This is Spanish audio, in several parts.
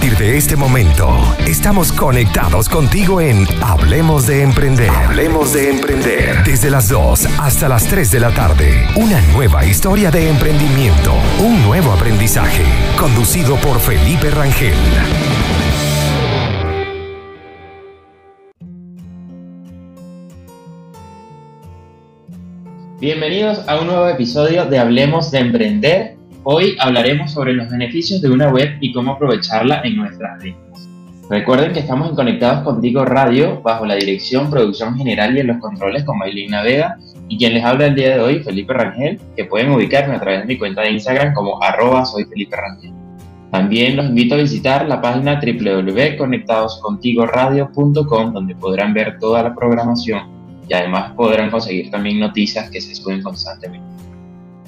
partir de este momento, estamos conectados contigo en Hablemos de Emprender. Hablemos de Emprender. Desde las 2 hasta las 3 de la tarde. Una nueva historia de emprendimiento. Un nuevo aprendizaje. Conducido por Felipe Rangel. Bienvenidos a un nuevo episodio de Hablemos de Emprender. Hoy hablaremos sobre los beneficios de una web y cómo aprovecharla en nuestras vidas. Recuerden que estamos en Conectados Contigo Radio bajo la dirección, producción general y en los controles con Maylin Navega y quien les habla el día de hoy, Felipe Rangel, que pueden ubicarme a través de mi cuenta de Instagram como arroba soy Felipe Rangel. También los invito a visitar la página www.conectadoscontigoradio.com donde podrán ver toda la programación y además podrán conseguir también noticias que se suben constantemente.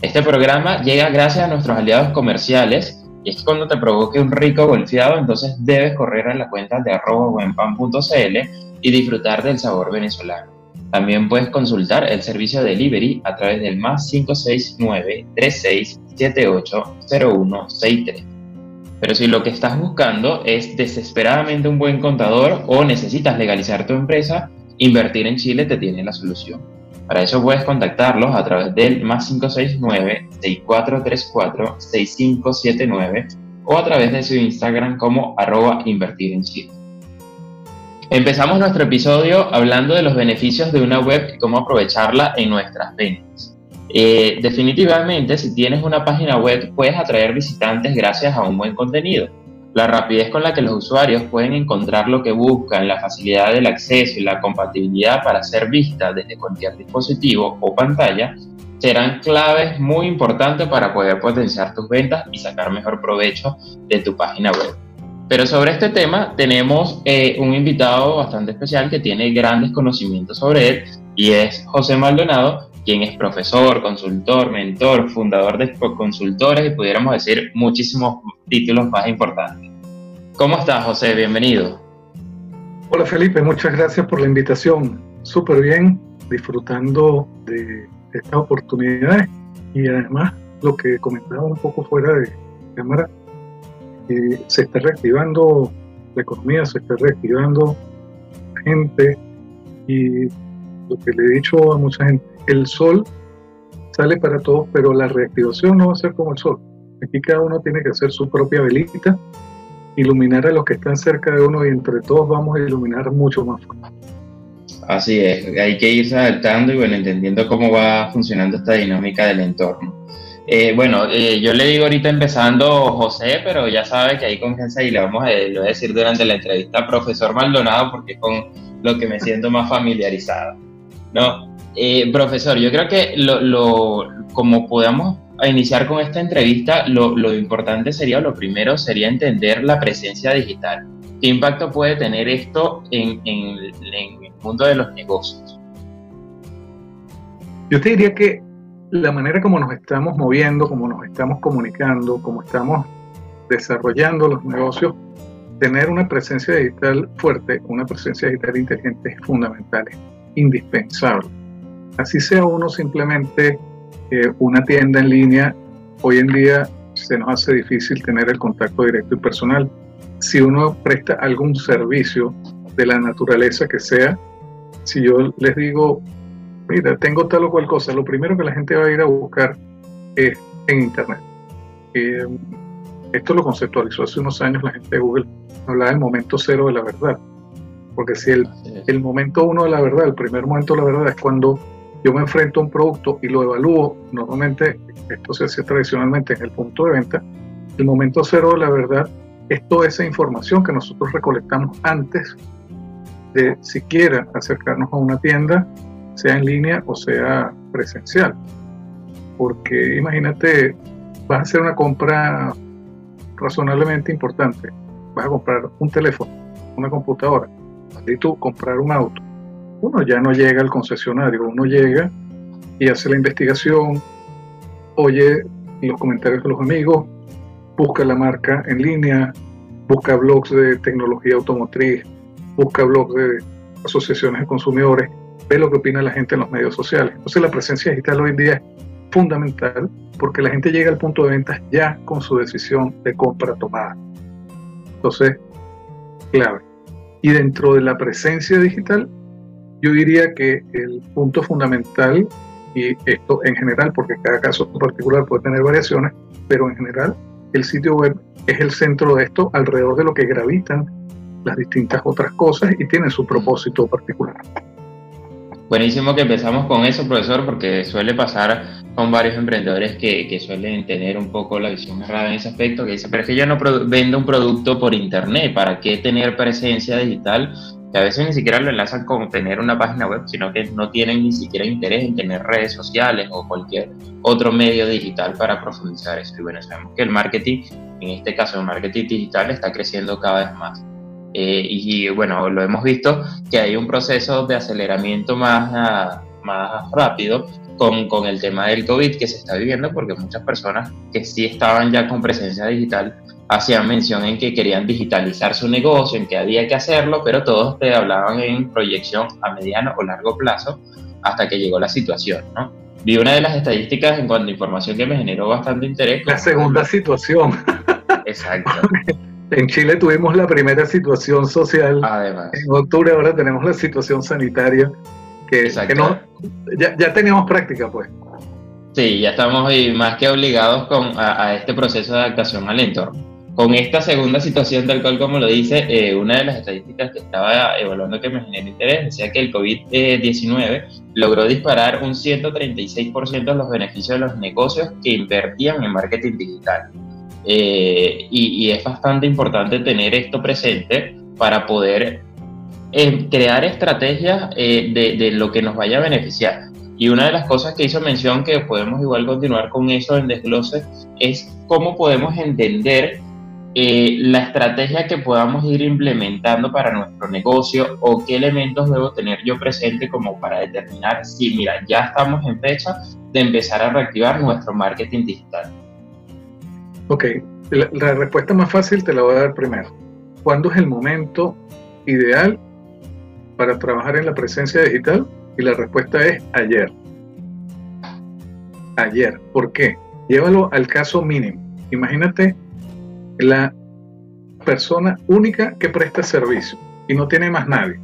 Este programa llega gracias a nuestros aliados comerciales y es que cuando te provoque un rico golfeado, entonces debes correr a la cuenta de arroba y disfrutar del sabor venezolano. También puedes consultar el servicio de delivery a través del más 569 3678 Pero si lo que estás buscando es desesperadamente un buen contador o necesitas legalizar tu empresa, Invertir en Chile te tiene la solución. Para eso puedes contactarlos a través del más 569-6434-6579 o a través de su Instagram como arroba invertir en. Empezamos nuestro episodio hablando de los beneficios de una web y cómo aprovecharla en nuestras ventas. Eh, definitivamente, si tienes una página web, puedes atraer visitantes gracias a un buen contenido la rapidez con la que los usuarios pueden encontrar lo que buscan, la facilidad del acceso y la compatibilidad para ser vista desde cualquier dispositivo o pantalla serán claves muy importantes para poder potenciar tus ventas y sacar mejor provecho de tu página web. Pero sobre este tema tenemos eh, un invitado bastante especial que tiene grandes conocimientos sobre él y es José Maldonado, quien es profesor, consultor, mentor, fundador de consultores y pudiéramos decir muchísimos títulos más importantes. ¿Cómo estás, José? Bienvenido. Hola, Felipe. Muchas gracias por la invitación. Súper bien, disfrutando de esta oportunidad y además lo que comentaba un poco fuera de cámara, se está reactivando la economía, se está reactivando gente y lo que le he dicho a mucha gente, el sol sale para todos, pero la reactivación no va a ser como el sol. Aquí cada uno tiene que hacer su propia velita, iluminar a los que están cerca de uno y entre todos vamos a iluminar mucho más. Así es, hay que irse adaptando y bueno, entendiendo cómo va funcionando esta dinámica del entorno. Eh, bueno, eh, yo le digo ahorita empezando José, pero ya sabe que hay confianza y le vamos a, decir durante la entrevista profesor Maldonado porque es con lo que me siento más familiarizado. No, eh, profesor, yo creo que lo, como podamos iniciar con esta entrevista, lo, importante sería, lo primero sería entender la presencia digital. ¿Qué impacto puede tener esto en, el mundo de los negocios? Yo te diría que la manera como nos estamos moviendo, como nos estamos comunicando, como estamos desarrollando los negocios, tener una presencia digital fuerte, una presencia digital inteligente es fundamental, es indispensable así sea uno simplemente eh, una tienda en línea, hoy en día se nos hace difícil tener el contacto directo y personal. Si uno presta algún servicio de la naturaleza que sea, si yo les digo, mira, tengo tal o cual cosa, lo primero que la gente va a ir a buscar es en Internet. Eh, esto lo conceptualizó hace unos años la gente de Google, hablaba del momento cero de la verdad. Porque si el, el momento uno de la verdad, el primer momento de la verdad es cuando yo me enfrento a un producto y lo evalúo, normalmente esto se hace tradicionalmente en el punto de venta, el momento cero la verdad es toda esa información que nosotros recolectamos antes de siquiera acercarnos a una tienda, sea en línea o sea presencial. Porque imagínate, vas a hacer una compra razonablemente importante, vas a comprar un teléfono, una computadora, y tú comprar un auto uno ya no llega al concesionario, uno llega y hace la investigación, oye los comentarios de los amigos, busca la marca en línea, busca blogs de tecnología automotriz, busca blogs de asociaciones de consumidores, ve lo que opina la gente en los medios sociales. Entonces la presencia digital hoy en día es fundamental porque la gente llega al punto de venta ya con su decisión de compra tomada. Entonces, clave. Y dentro de la presencia digital, yo diría que el punto fundamental, y esto en general, porque cada caso particular puede tener variaciones, pero en general el sitio web es el centro de esto alrededor de lo que gravitan las distintas otras cosas y tiene su propósito particular. Buenísimo que empezamos con eso, profesor, porque suele pasar con varios emprendedores que, que, suelen tener un poco la visión errada en ese aspecto, que dicen, pero es que yo no vendo un producto por internet, ¿para qué tener presencia digital? Que a veces ni siquiera lo enlazan con tener una página web, sino que no tienen ni siquiera interés en tener redes sociales o cualquier otro medio digital para profundizar eso. Y bueno, sabemos que el marketing, en este caso el marketing digital, está creciendo cada vez más. Eh, y, bueno, lo hemos visto que hay un proceso de aceleramiento más, ah, más rápido con, con, el tema del COVID que se está viviendo, porque muchas personas que sí estaban ya con presencia digital hacían mención en que querían digitalizar su negocio, en que había que hacerlo, pero todos te hablaban en proyección a mediano o largo plazo hasta que llegó la situación, ¿no? Vi una de las estadísticas en cuanto a información que me generó bastante interés. La segunda situación. Exacto. En Chile tuvimos la primera situación social. Además. En octubre ahora tenemos la situación sanitaria, que, que no, ya, ya, teníamos práctica, pues. Sí, ya estamos más que obligados con, a, este proceso de adaptación al entorno. Con esta segunda situación, tal cual como lo dice, eh, una de las estadísticas que estaba evaluando que me generó interés decía que el COVID-19 logró disparar un 136% de los beneficios de los negocios que invertían en marketing digital. Eh, y, es bastante importante tener esto presente para poder eh, crear estrategias eh, de, de, lo que nos vaya a beneficiar. Y una de las cosas que hizo mención, que podemos igual continuar con eso en desglose, es cómo podemos entender la estrategia que podamos ir implementando para nuestro negocio o qué elementos debo tener yo presente como para determinar si, mira, ya estamos en fecha de empezar a reactivar nuestro marketing digital. Ok, la, respuesta más fácil te la voy a dar primero. ¿Cuándo es el momento ideal para trabajar en la presencia digital? Y la respuesta es ayer. Ayer. ¿Por qué? Llévalo al caso mínimo. Imagínate la persona única que presta servicio y no tiene más nadie.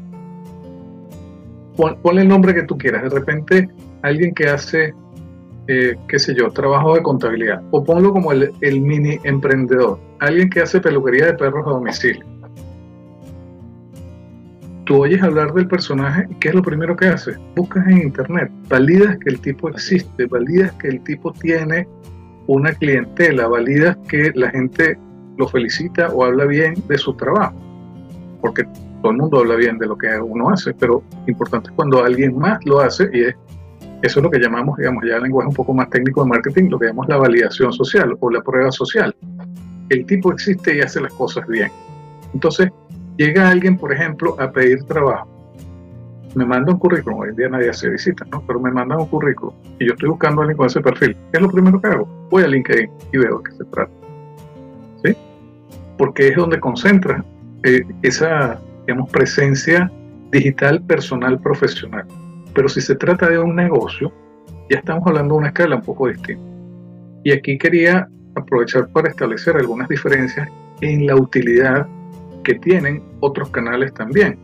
ponle el nombre que tú quieras. De repente, alguien que hace eh, qué sé yo, trabajo de contabilidad, o ponlo como el, el, mini emprendedor, alguien que hace peluquería de perros a domicilio. Tú oyes hablar del personaje y ¿qué es lo primero que haces? Buscas en internet, validas que el tipo existe, validas que el tipo tiene una clientela, validas que la gente lo felicita o habla bien de su trabajo, porque todo el mundo habla bien de lo que uno hace, pero importante es cuando alguien más lo hace y es eso es lo que llamamos, digamos, ya el lenguaje un poco más técnico de marketing, lo que llamamos la validación social o la prueba social. El tipo existe y hace las cosas bien. Entonces, llega alguien, por ejemplo, a pedir trabajo. Me manda un currículum, hoy en día nadie hace visitas, ¿no? Pero me mandan un currículum y yo estoy buscando a alguien con ese perfil. ¿Qué es lo primero que hago? Voy a LinkedIn y veo de qué se trata. Porque es donde concentra eh, esa, digamos, presencia digital personal profesional. Pero si se trata de un negocio, ya estamos hablando de una escala un poco distinta. Y aquí quería aprovechar para establecer algunas diferencias en la utilidad que tienen otros canales también.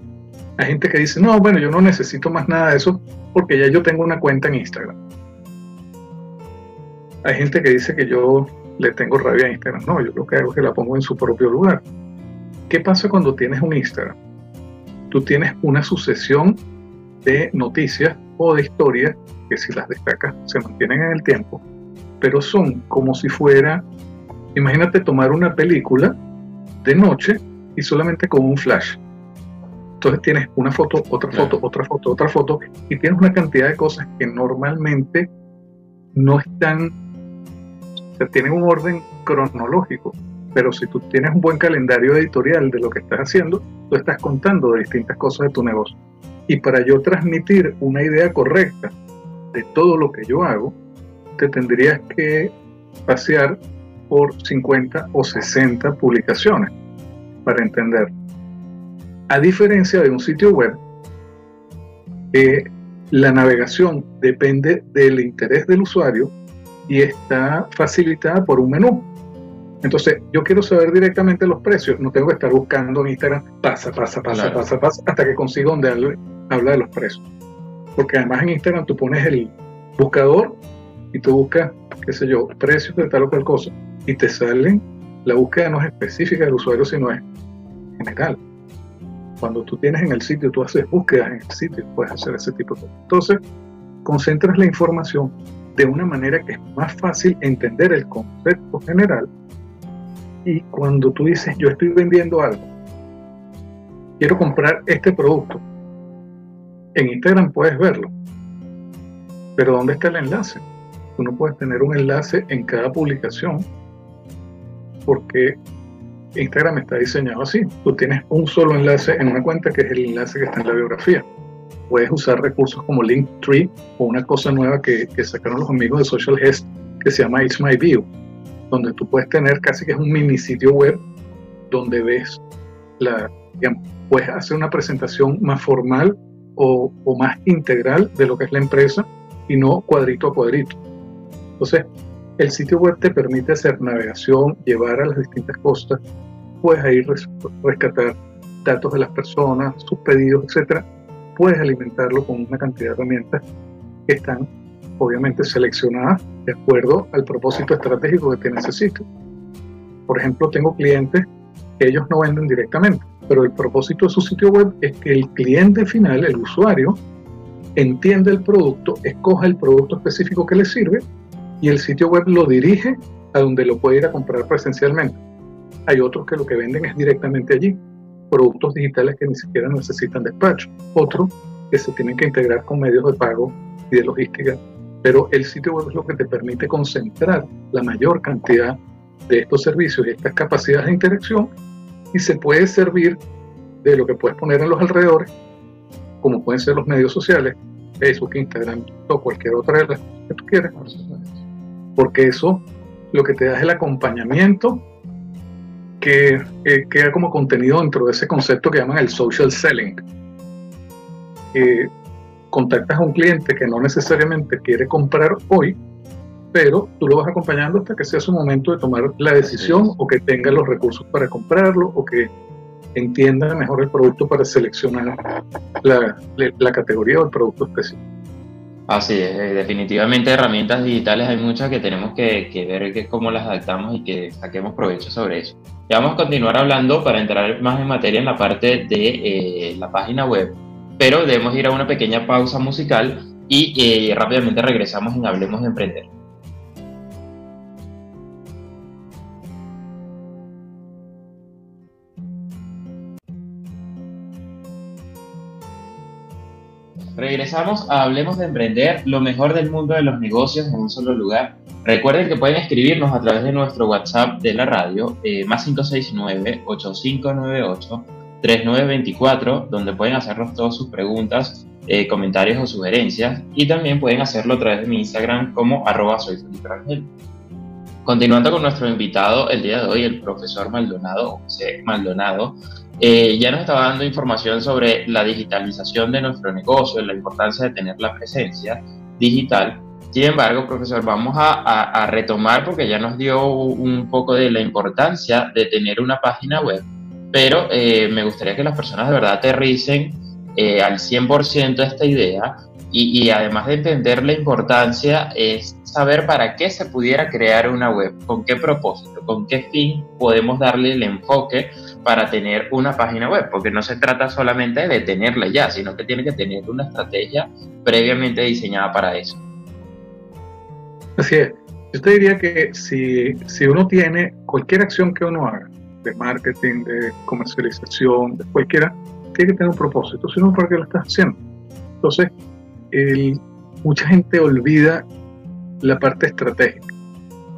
Hay gente que dice, no, bueno, yo no necesito más nada de eso porque ya yo tengo una cuenta en Instagram. Hay gente que dice que yo le tengo rabia a Instagram. No, yo lo que hago es que la pongo en su propio lugar. ¿Qué pasa cuando tienes un Instagram? Tú tienes una sucesión de noticias o de historias que si las destacas se mantienen en el tiempo, pero son como si fuera, imagínate tomar una película de noche y solamente con un flash. Entonces tienes una foto, otra foto, otra foto, otra foto, y tienes una cantidad de cosas que normalmente no están, tienen un orden cronológico, pero si tú tienes un buen calendario editorial de lo que estás haciendo, tú estás contando de distintas cosas de tu negocio. Y para yo transmitir una idea correcta de todo lo que yo hago, te tendrías que pasear por 50 o 60 publicaciones para entender. A diferencia de un sitio web, la navegación depende del interés del usuario y está facilitada por un menú. Entonces, yo quiero saber directamente los precios, no tengo que estar buscando en Instagram, pasa, pasa, pasa, pasa, pasa, hasta que consigo donde habla, de los precios. Porque además en Instagram tú pones el buscador y tú buscas, qué sé yo, precios de tal o cual cosa, y te salen, la búsqueda no es específica del usuario, sino es general. Cuando tú tienes en el sitio, tú haces búsquedas en el sitio, puedes hacer ese tipo de cosas. Entonces, concentras la información de una manera que es más fácil entender el concepto general y cuando tú dices yo estoy vendiendo algo, quiero comprar este producto, en Instagram puedes verlo, pero ¿dónde está el enlace? Tú no puedes tener un enlace en cada publicación porque Instagram está diseñado así. Tú tienes un solo enlace en una cuenta que es el enlace que está en la biografía puedes usar recursos como Linktree o una cosa nueva que, sacaron los amigos de Social Guest que se llama It's My View, donde tú puedes tener casi que es un mini sitio web donde ves la, puedes hacer una presentación más formal o, o, más integral de lo que es la empresa y no cuadrito a cuadrito. Entonces, el sitio web te permite hacer navegación, llevar a las distintas costas, puedes ahí rescatar datos de las personas, sus pedidos, etcétera, puedes alimentarlo con una cantidad de herramientas que están obviamente seleccionadas de acuerdo al propósito estratégico que tiene ese sitio. Por ejemplo, tengo clientes que ellos no venden directamente, pero el propósito de su sitio web es que el cliente final, el usuario, entiende el producto, escoja el producto específico que le sirve y el sitio web lo dirige a donde lo puede ir a comprar presencialmente. Hay otros que lo que venden es directamente allí productos digitales que ni siquiera necesitan despacho, otros que se tienen que integrar con medios de pago y de logística, pero el sitio web es lo que te permite concentrar la mayor cantidad de estos servicios y estas capacidades de interacción y se puede servir de lo que puedes poner en los alrededores, como pueden ser los medios sociales, Facebook, Instagram, o cualquier otra de las que tú quieras, porque eso lo que te da es el acompañamiento que eh, queda como contenido dentro de ese concepto que llaman el social selling. contactas a un cliente que no necesariamente quiere comprar hoy, pero tú lo vas acompañando hasta que sea su momento de tomar la decisión o que tenga los recursos para comprarlo o que entienda mejor el producto para seleccionar la, la categoría o el producto específico. Así es, eh, definitivamente herramientas digitales hay muchas que tenemos que, ver cómo las adaptamos y que saquemos provecho sobre eso. Ya vamos a continuar hablando para entrar más en materia en la parte de eh, la página web, pero debemos ir a una pequeña pausa musical y eh, rápidamente regresamos en Hablemos de Emprender. Regresamos a Hablemos de Emprender, lo mejor del mundo de los negocios en un solo lugar. Recuerden que pueden escribirnos a través de nuestro WhatsApp de la radio, eh, más 569-8598-3924, donde pueden hacernos todas sus preguntas, eh, comentarios o sugerencias. Y también pueden hacerlo a través de mi Instagram como arroba soy Continuando con nuestro invitado el día de hoy, el profesor Maldonado, José Maldonado, eh, ya nos estaba dando información sobre la digitalización de nuestro negocio, la importancia de tener la presencia digital. Sin embargo, profesor, vamos a, retomar porque ya nos dio un poco de la importancia de tener una página web, pero eh, me gustaría que las personas de verdad aterricen eh, al 100% esta idea y, además de entender la importancia es saber para qué se pudiera crear una web, con qué propósito, con qué fin podemos darle el enfoque para tener una página web, porque no se trata solamente de tenerla ya, sino que tiene que tener una estrategia previamente diseñada para eso. Así es. Yo te diría que si, si uno tiene cualquier acción que uno haga, de marketing, de comercialización, de cualquiera, tiene que tener un propósito, si no, ¿para qué lo estás haciendo? Entonces, mucha gente olvida la parte estratégica.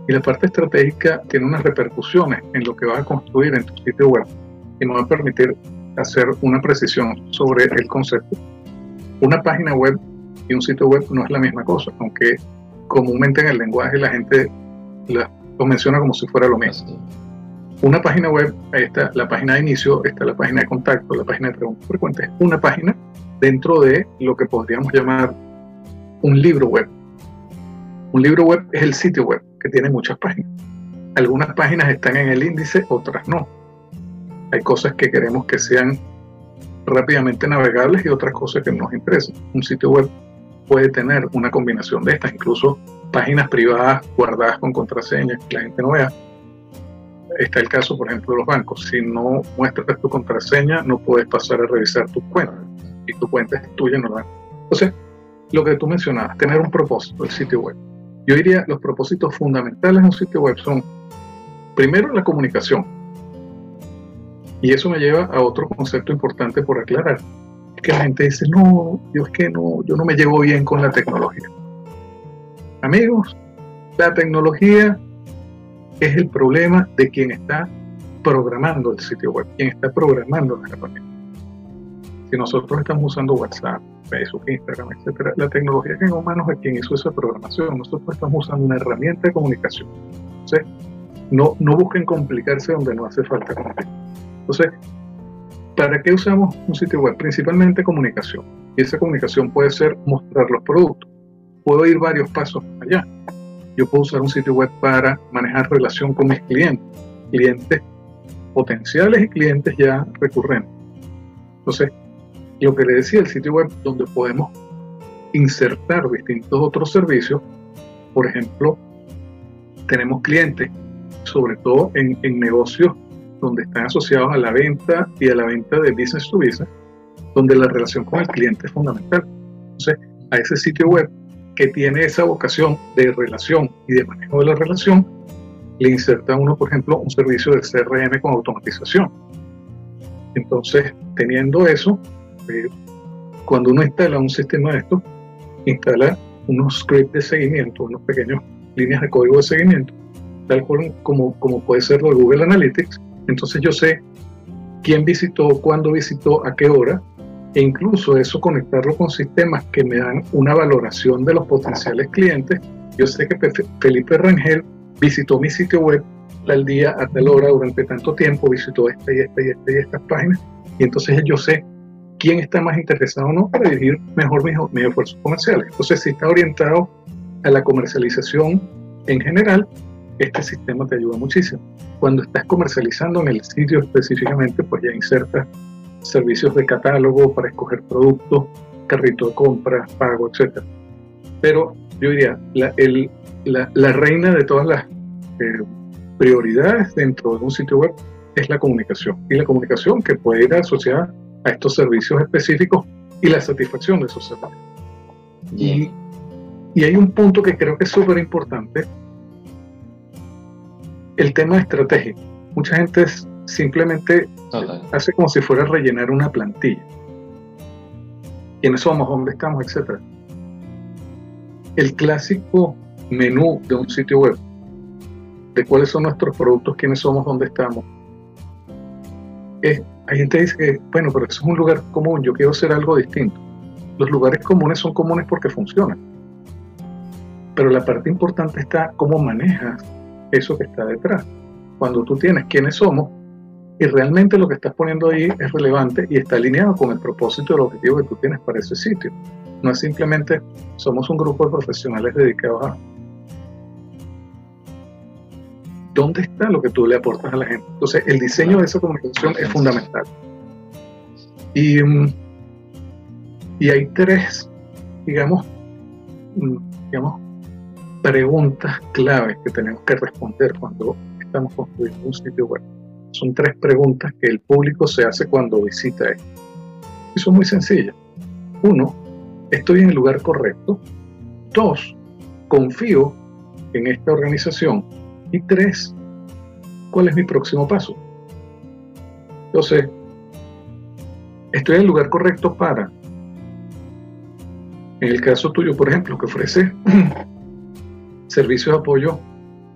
Y la parte estratégica tiene unas repercusiones en lo que vas a construir en tu sitio web y nos va a permitir hacer una precisión sobre el concepto. Una página web y un sitio web no es la misma cosa, aunque comúnmente en el lenguaje la gente lo menciona como si fuera lo mismo. Una página web, ahí está la página de inicio, está la página de contacto, la página de preguntas frecuentes. Una página dentro de lo que podríamos llamar un libro web. Un libro web es el sitio web que tiene muchas páginas. algunas páginas están en el índice, otras no. Hay cosas que queremos que sean rápidamente navegables y otras cosas que nos interesan. Un sitio web puede tener una combinación de estas, incluso páginas privadas guardadas con contraseñas que la gente no vea. Está el caso, por ejemplo, de los bancos. Si no muestras tu contraseña, no puedes pasar a revisar tu cuenta. Y tu cuenta es tuya, no la. Entonces, lo que tú mencionabas, tener un propósito del sitio web. Yo diría, los propósitos fundamentales de un sitio web son, primero, la comunicación. Y eso me lleva a otro concepto importante por aclarar. Que la gente dice, no, yo es que no, yo no me llevo bien con la tecnología. Amigos, la tecnología es el problema de quien está programando el sitio web, quien está programando la herramienta. Si nosotros estamos usando WhatsApp, Facebook, Instagram, etcétera, la tecnología que en humanos es quien hizo esa programación. Nosotros estamos usando una herramienta de comunicación. Entonces, no, no busquen complicarse donde no hace falta complicar. Entonces, ¿para qué usamos un sitio web? Principalmente comunicación. Y esa comunicación puede ser mostrar los productos. Puedo ir varios pasos allá. Yo puedo usar un sitio web para manejar relación con mis clientes, clientes potenciales y clientes ya recurrentes. Entonces, lo que le decía, el sitio web donde podemos insertar distintos otros servicios, por ejemplo, tenemos clientes, sobre todo en, en negocios donde están asociados a la venta y a la venta de business to business, donde la relación con el cliente es fundamental. Entonces, a ese sitio web que tiene esa vocación de relación y de manejo de la relación, le inserta uno, por ejemplo, un servicio de CRM con automatización. Entonces, teniendo eso, eh, cuando uno instala un sistema de esto, instala unos scripts de seguimiento, unos pequeños líneas de código de seguimiento, tal como, como puede ser de Google Analytics. Entonces yo sé quién visitó, cuándo visitó, a qué hora, e incluso eso conectarlo con sistemas que me dan una valoración de los potenciales clientes. Yo sé que Felipe Rangel visitó mi sitio web tal día, a tal hora, durante tanto tiempo, visitó esta y esta y esta y estas páginas, y entonces yo sé quién está más interesado o no para dirigir mejor mis, mis esfuerzos comerciales. Entonces, si está orientado a la comercialización en general, este sistema te ayuda muchísimo. Cuando estás comercializando en el sitio específicamente, pues ya insertas servicios de catálogo para escoger productos, carrito de compra, pago, etc. Pero yo diría, la, el, la, la reina de todas las eh, prioridades dentro de un sitio web es la comunicación. Y la comunicación que puede ir asociada a estos servicios específicos y la satisfacción de esos servicios. Y, y hay un punto que creo que es súper importante, el tema estratégico. Mucha gente simplemente hace como si fuera rellenar una plantilla. ¿Quiénes somos? ¿Dónde estamos? Etcétera. El clásico menú de un sitio web, de cuáles son nuestros productos, quiénes somos, dónde estamos, es hay gente que dice que, bueno, pero eso es un lugar común, yo quiero hacer algo distinto. Los lugares comunes son comunes porque funcionan. Pero la parte importante está cómo manejas eso que está detrás. Cuando tú tienes quiénes somos y realmente lo que estás poniendo ahí es relevante y está alineado con el propósito del objetivo que tú tienes para ese sitio. No es simplemente somos un grupo de profesionales dedicados a dónde está lo que tú le aportas a la gente. Entonces, el diseño de esa comunicación es fundamental. Y, mm, y hay tres, digamos, mm, digamos, preguntas claves que tenemos que responder cuando estamos construyendo un sitio web. Son tres preguntas que el público se hace cuando visita esto. Y son muy sencillas. Uno, ¿estoy en el lugar correcto? Dos, confío en esta organización y tres, ¿cuál es mi próximo paso? Entonces, estoy en el lugar correcto para, en el caso tuyo, por ejemplo, que ofrece servicios de apoyo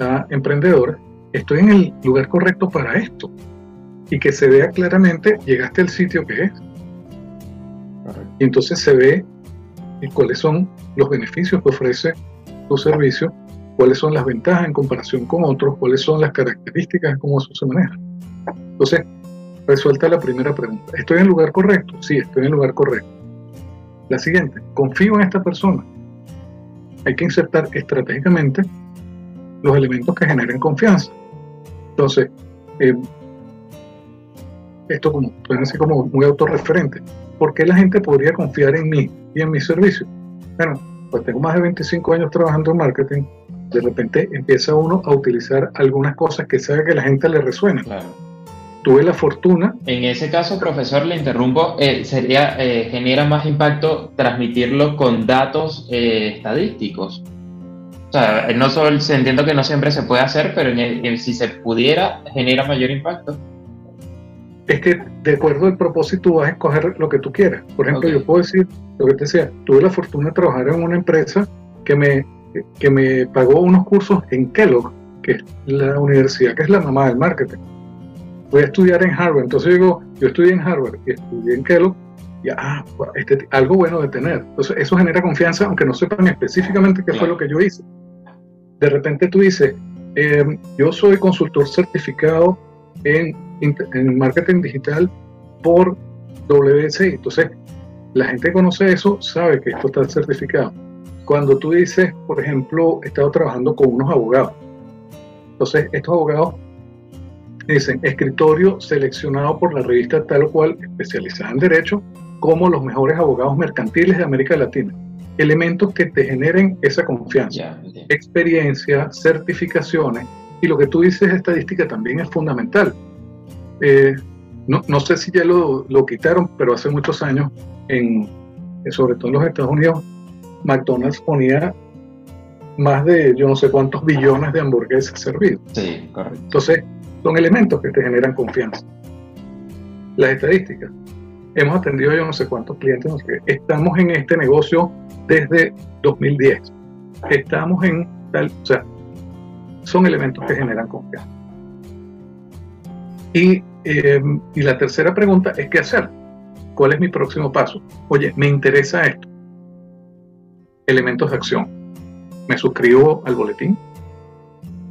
a emprendedores, estoy en el lugar correcto para esto y que se vea claramente, llegaste al sitio que es. Y entonces se ve cuáles son los beneficios que ofrece tu servicio cuáles son las ventajas en comparación con otros, cuáles son las características cómo eso se maneja. Entonces, resuelta la primera pregunta. ¿Estoy en el lugar correcto? Sí, estoy en el lugar correcto. La siguiente, confío en esta persona. Hay que insertar estratégicamente los elementos que generen confianza. Entonces, eh, esto como, pueden ser como muy autorreferente. ¿Por qué la gente podría confiar en mí y en mi servicio? Bueno, pues tengo más de 25 años trabajando en marketing, de repente empieza uno a utilizar algunas cosas que sabe que la gente le resuena. Tuve la fortuna. En ese caso, profesor, le interrumpo, eh, sería, eh, genera más impacto transmitirlo con datos eh, estadísticos. O sea, no solo entiendo que no siempre se puede hacer, pero si se pudiera, genera mayor impacto. Es que de acuerdo al propósito vas a escoger lo que tú quieras. Por ejemplo, yo puedo decir lo que te decía, tuve la fortuna de trabajar en una empresa que me que me pagó unos cursos en Kellogg, que es la universidad que es la mamá del marketing. Voy a estudiar en Harvard, entonces digo, yo estudié en Harvard y estudié en Kellogg, y ah, este, algo bueno de tener. Entonces eso genera confianza, aunque no sepan específicamente qué fue lo que yo hice. De repente tú dices, em, yo soy consultor certificado en, en marketing digital por WSI. Entonces, la gente que conoce eso sabe que esto está certificado cuando tú dices, por ejemplo, he estado trabajando con unos abogados. Entonces, estos abogados dicen, escritorio seleccionado por la revista tal o cual, especializada en derecho, como los mejores abogados mercantiles de América Latina. Elementos que te generen esa confianza, experiencia, certificaciones, y lo que tú dices, estadística, también es fundamental. Eh, no, no, sé si ya lo, lo, quitaron, pero hace muchos años, en, sobre todo en los Estados Unidos, McDonald's ponía más de yo no sé cuántos billones de hamburguesas servidos. Sí, correcto. Entonces, son elementos que te generan confianza. Las estadísticas. Hemos atendido yo no sé cuántos clientes. Estamos en este negocio desde 2010. Estamos en tal. O sea, son elementos que generan confianza. Y, eh, y la tercera pregunta es: ¿qué hacer? ¿Cuál es mi próximo paso? Oye, me interesa esto elementos de acción. Me suscribo al boletín,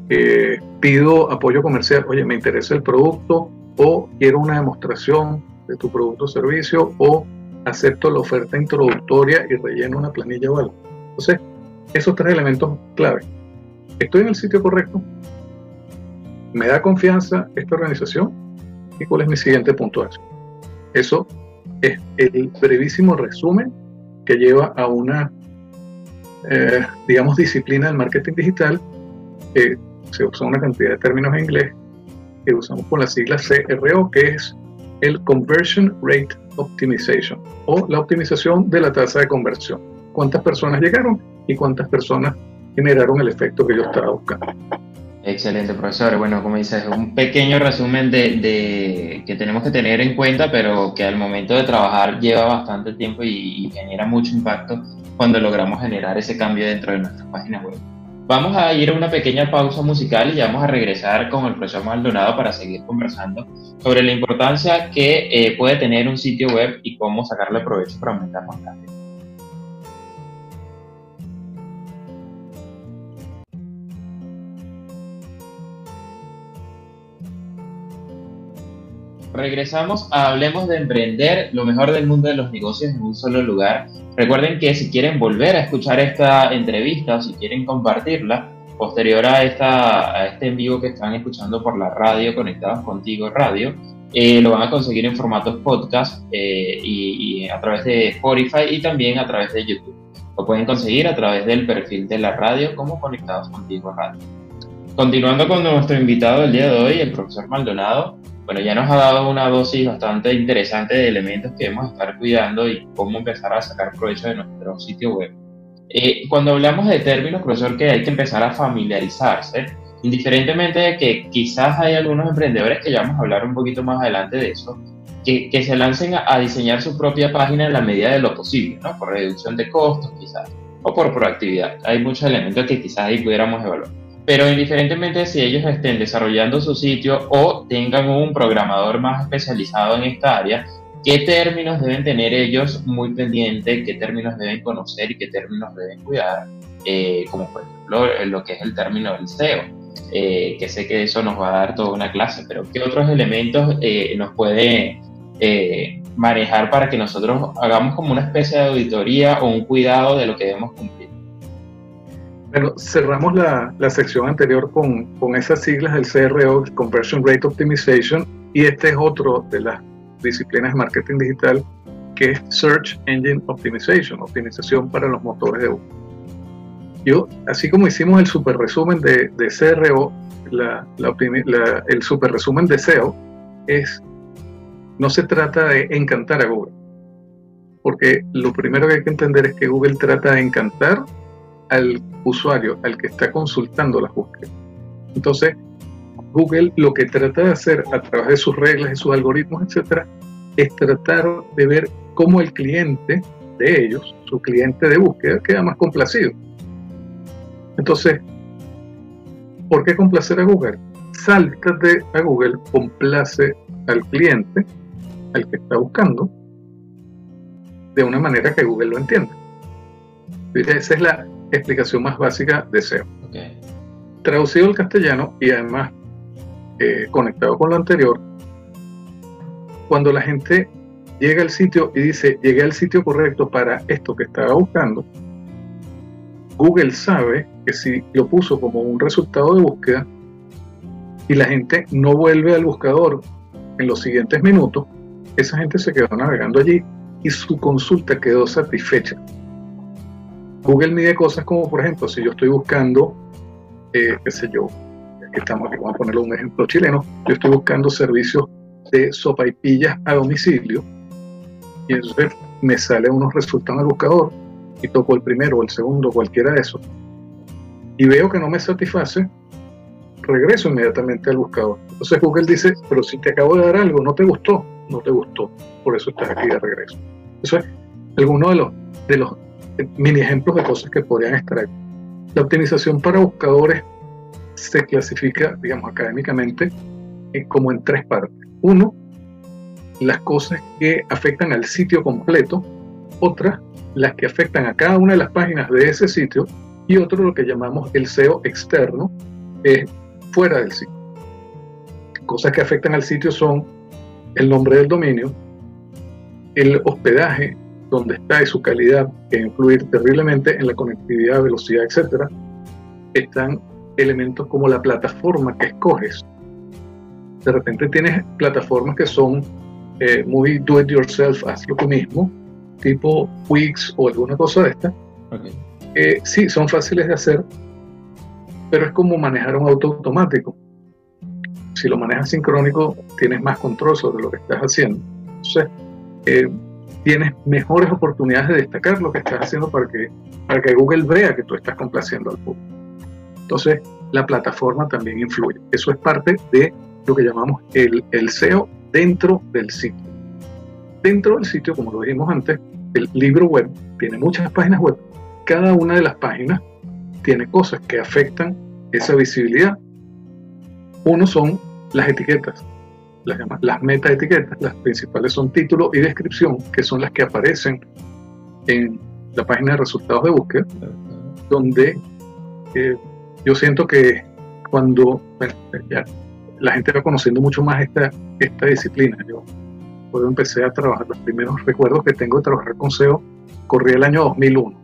eh, pido apoyo comercial, oye, me interesa el producto o quiero una demostración de tu producto o servicio o acepto la oferta introductoria y relleno una planilla o algo. Entonces, esos tres elementos clave. ¿Estoy en el sitio correcto? ¿Me da confianza esta organización? ¿Y cuál es mi siguiente puntuación? Eso es el brevísimo resumen que lleva a una eh, digamos, disciplina del marketing digital, se usa una cantidad de términos en inglés que usamos con la sigla CRO, que es el Conversion Rate Optimization o la optimización de la tasa de conversión. ¿Cuántas personas llegaron y cuántas personas generaron el efecto que yo estaba buscando? Excelente, profesor. Bueno, como dices, un pequeño resumen de, que tenemos que tener en cuenta, pero que al momento de trabajar lleva bastante tiempo y genera mucho impacto cuando logramos generar ese cambio dentro de nuestra página web. Vamos a ir a una pequeña pausa musical y ya vamos a regresar con el profesor Maldonado para seguir conversando sobre la importancia que eh, puede tener un sitio web y cómo sacarle provecho para aumentar más rápido. Regresamos a Hablemos de Emprender, lo mejor del mundo de los negocios en un solo lugar. Recuerden que si quieren volver a escuchar esta entrevista o si quieren compartirla, posterior a, esta, a este en vivo que están escuchando por la radio, conectados contigo radio, eh, lo van a conseguir en formatos podcast eh, y, y, a través de Spotify y también a través de YouTube. Lo pueden conseguir a través del perfil de la radio como Conectados Contigo Radio. Continuando con nuestro invitado del día de hoy, el profesor Maldonado, bueno, ya nos ha dado una dosis bastante interesante de elementos que debemos estar cuidando y cómo empezar a sacar provecho de nuestro sitio web. Eh, cuando hablamos de términos, profesor, que hay que empezar a familiarizarse, indiferentemente de que quizás hay algunos emprendedores que ya vamos a hablar un poquito más adelante de eso, que, que se lancen a, a, diseñar su propia página en la medida de lo posible, ¿no? Por reducción de costos quizás, o por proactividad. Hay muchos elementos que quizás ahí pudiéramos evaluar pero indiferentemente si ellos estén desarrollando su sitio o tengan un programador más especializado en esta área, qué términos deben tener ellos muy pendientes, qué términos deben conocer y qué términos deben cuidar, eh, como por ejemplo lo que es el término del SEO, eh, que sé que eso nos va a dar toda una clase, pero qué otros elementos eh, nos puede manejar para que nosotros hagamos como una especie de auditoría o un cuidado de lo que debemos cumplir. Bueno, cerramos la, la sección anterior con, con, esas siglas del CRO, Conversion Rate Optimization, y este es otro de las disciplinas de marketing digital que es Search Engine Optimization, optimización para los motores de búsqueda. Yo, así como hicimos el super resumen de, de CRO, el super resumen de SEO es, no se trata de encantar a Google, porque lo primero que hay que entender es que Google trata de encantar al usuario, al que está consultando las búsquedas. Entonces, Google lo que trata de hacer a través de sus reglas y sus algoritmos, etcétera, es tratar de ver cómo el cliente de ellos, su cliente de búsqueda, queda más complacido. Entonces, ¿por qué complacer a Google? Sáltate a Google, complace al cliente, al que está buscando, de una manera que Google lo entienda. Esa es la explicación más básica de SEO. Traducido al castellano y además eh, conectado con lo anterior, cuando la gente llega al sitio y dice, llegué al sitio correcto para esto que estaba buscando, Google sabe que si lo puso como un resultado de búsqueda y la gente no vuelve al buscador en los siguientes minutos, esa gente se quedó navegando allí y su consulta quedó satisfecha. Google mide cosas como, por ejemplo, si yo estoy buscando, eh, qué sé yo, estamos aquí, vamos a ponerle un ejemplo chileno, yo estoy buscando servicios de sopa y pillas a domicilio y entonces me salen unos resultados en el buscador y toco el primero o el segundo, cualquiera de esos, y veo que no me satisface, regreso inmediatamente al buscador. Entonces Google dice, pero si te acabo de dar algo, no te gustó, no te gustó, por eso estás aquí de regreso. Eso es alguno de los, de los mini ejemplos de cosas que podrían estar. La optimización para buscadores se clasifica, digamos, académicamente eh, como en tres partes. Uno, las cosas que afectan al sitio completo, otra, las que afectan a cada una de las páginas de ese sitio, y otro, lo que llamamos el SEO externo, es fuera del sitio. Cosas que afectan al sitio son el nombre del dominio, el hospedaje, donde está y su calidad, que influir terriblemente en la conectividad, velocidad, etc. Están elementos como la plataforma que escoges. De repente tienes plataformas que son eh, muy do it yourself, hazlo tú mismo, tipo Wix o alguna cosa de esta. Okay. sí, son fáciles de hacer, pero es como manejar un auto automático. Si lo manejas sincrónico, tienes más control sobre lo que estás haciendo. Entonces, eh, tienes mejores oportunidades de destacar lo que estás haciendo para que, para que Google vea que tú estás complaciendo al público. Entonces, la plataforma también influye. Eso es parte de lo que llamamos el, el SEO dentro del sitio. Dentro del sitio, como lo dijimos antes, el libro web tiene muchas páginas web. Cada una de las páginas tiene cosas que afectan esa visibilidad. Uno son las etiquetas, las, las meta etiquetas. Las principales son título y descripción, que son las que aparecen en la página de resultados de búsqueda, donde eh, yo siento que cuando la gente va conociendo mucho más esta, esta disciplina, yo cuando empecé a trabajar, los primeros recuerdos que tengo de trabajar con SEO, corría el año 2001,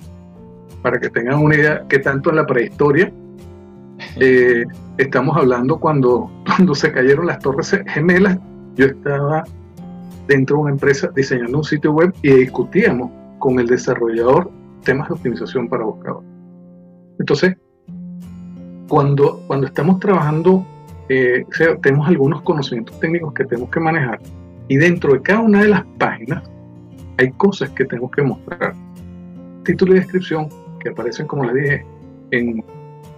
para que tengan una idea que tanto en la prehistoria, eh, estamos hablando cuando, cuando se cayeron las torres gemelas, yo estaba dentro de una empresa diseñando un sitio web y discutíamos con el desarrollador temas de optimización para buscadores. Entonces, cuando, cuando estamos trabajando, eh, tenemos algunos conocimientos técnicos que tenemos que manejar y dentro de cada una de las páginas hay cosas que tenemos que mostrar. Título y descripción que aparecen, como les dije, en,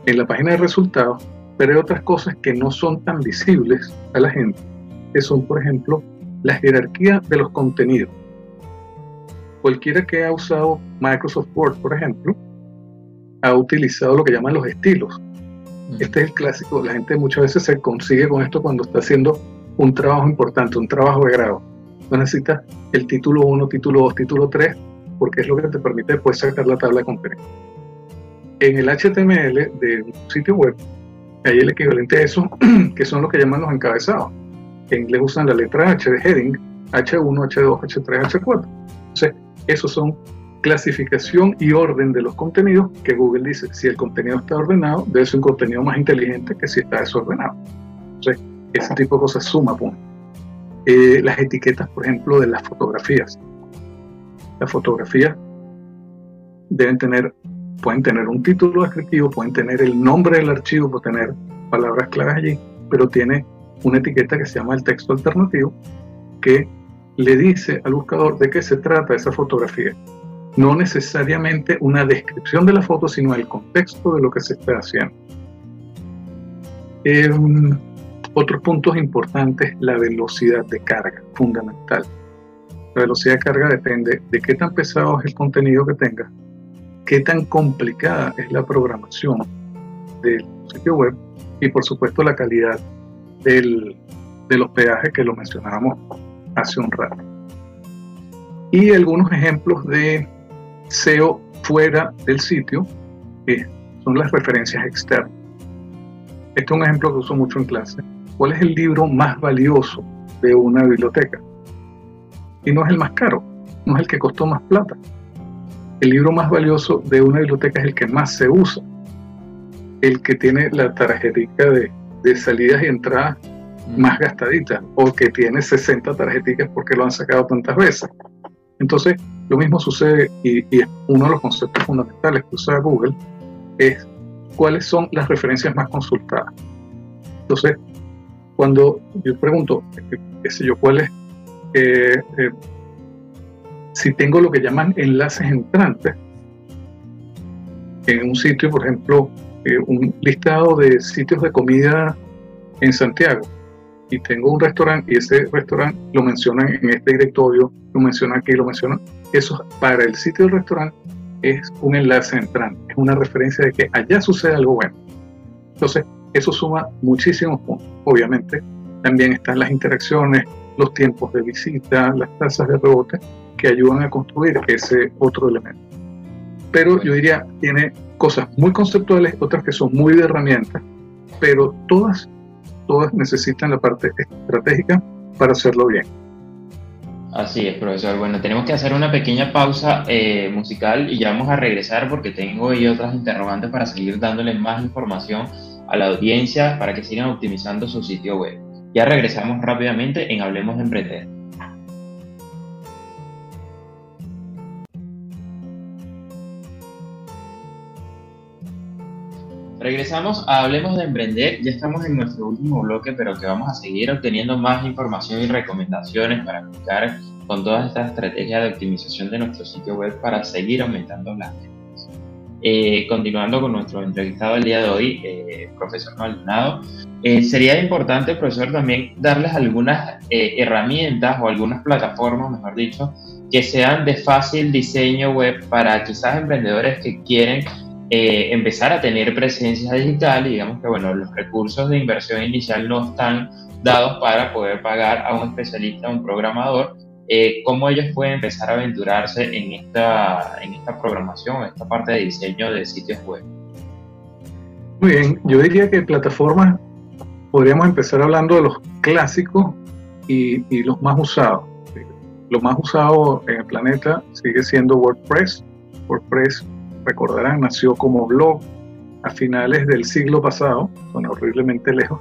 en la página de resultados, pero hay otras cosas que no son tan visibles a la gente, que son, por ejemplo, la jerarquía de los contenidos. Cualquiera que ha usado Microsoft Word, por ejemplo, ha utilizado lo que llaman los estilos. Este es el clásico, la gente muchas veces se consigue con esto cuando está haciendo un trabajo importante, un trabajo de grado. No necesitas el título 1, título 2, título 3, porque es lo que te permite después sacar la tabla de contenido. En el HTML de un sitio web hay el equivalente a eso, que son lo que llaman los encabezados. En inglés usan la letra H de heading, H1, H2, H3, H4. Entonces, esos son clasificación y orden de los contenidos, que Google dice, si el contenido está ordenado, debe ser un contenido más inteligente que si está desordenado. Entonces, ese tipo de cosas suma puntos. Eh, las etiquetas, por ejemplo, de las fotografías. Las fotografías deben tener, pueden tener un título descriptivo, pueden tener el nombre del archivo, pueden tener palabras claves allí, pero tiene una etiqueta que se llama el texto alternativo, que le dice al buscador de qué se trata esa fotografía. No necesariamente una descripción de la foto, sino el contexto de lo que se está haciendo. Eh, otros puntos importantes, la velocidad de carga, fundamental. La velocidad de carga depende de qué tan pesado es el contenido que tenga, qué tan complicada es la programación del sitio web y por supuesto la calidad del, del hospedaje que lo mencionábamos hace un rato. Y algunos ejemplos de SEO fuera del sitio son las referencias externas. Este es un ejemplo que uso mucho en clase. ¿Cuál es el libro más valioso de una biblioteca? Y no es el más caro, no es el que costó más plata. El libro más valioso de una biblioteca es el que más se usa, el que tiene la tarjetita de, de salidas y entradas más gastadita o que tiene 60 tarjeticas porque lo han sacado tantas veces. Entonces, lo mismo sucede y, es uno de los conceptos fundamentales que usa Google es cuáles son las referencias más consultadas. Entonces, cuando yo pregunto, qué sé yo, cuál es, eh, eh, si tengo lo que llaman enlaces entrantes, en un sitio, por ejemplo, eh, un listado de sitios de comida en Santiago, y tengo un restaurante y ese restaurante lo mencionan en este directorio, lo mencionan aquí, lo mencionan, eso para el sitio del restaurante es un enlace entrante, es una referencia de que allá sucede algo bueno. Entonces, eso suma muchísimos puntos. Obviamente, también están las interacciones, los tiempos de visita, las tasas de rebote que ayudan a construir ese otro elemento. Pero yo diría, tiene cosas muy conceptuales, otras que son muy de herramientas, pero todas todas necesitan la parte estratégica para hacerlo bien. Así es, profesor. Bueno, tenemos que hacer una pequeña pausa eh, musical y ya vamos a regresar porque tengo ahí otras interrogantes para seguir dándoles más información a la audiencia para que sigan optimizando su sitio web. Ya regresamos rápidamente en Hablemos de Emprender. Regresamos a Hablemos de Emprender. Ya estamos en nuestro último bloque, pero que vamos a seguir obteniendo más información y recomendaciones para aplicar con todas estas estrategias de optimización de nuestro sitio web para seguir aumentando las ventas. Eh, continuando con nuestro entrevistado el día de hoy, eh, profesor Maldonado, eh, sería importante, profesor, también darles algunas herramientas o algunas plataformas, mejor dicho, que sean de fácil diseño web para quizás emprendedores que quieren eh, empezar a tener presencia digital y digamos que bueno, los recursos de inversión inicial no están dados para poder pagar a un especialista, a un programador, eh, cómo ellos pueden empezar a aventurarse en esta, en esta programación, en esta parte de diseño de sitios web. Muy bien, yo diría que plataformas, podríamos empezar hablando de los clásicos y, y los más usados. Lo más usado en el planeta sigue siendo WordPress. WordPress recordarán, nació como blog a finales del siglo pasado, son horriblemente lejos,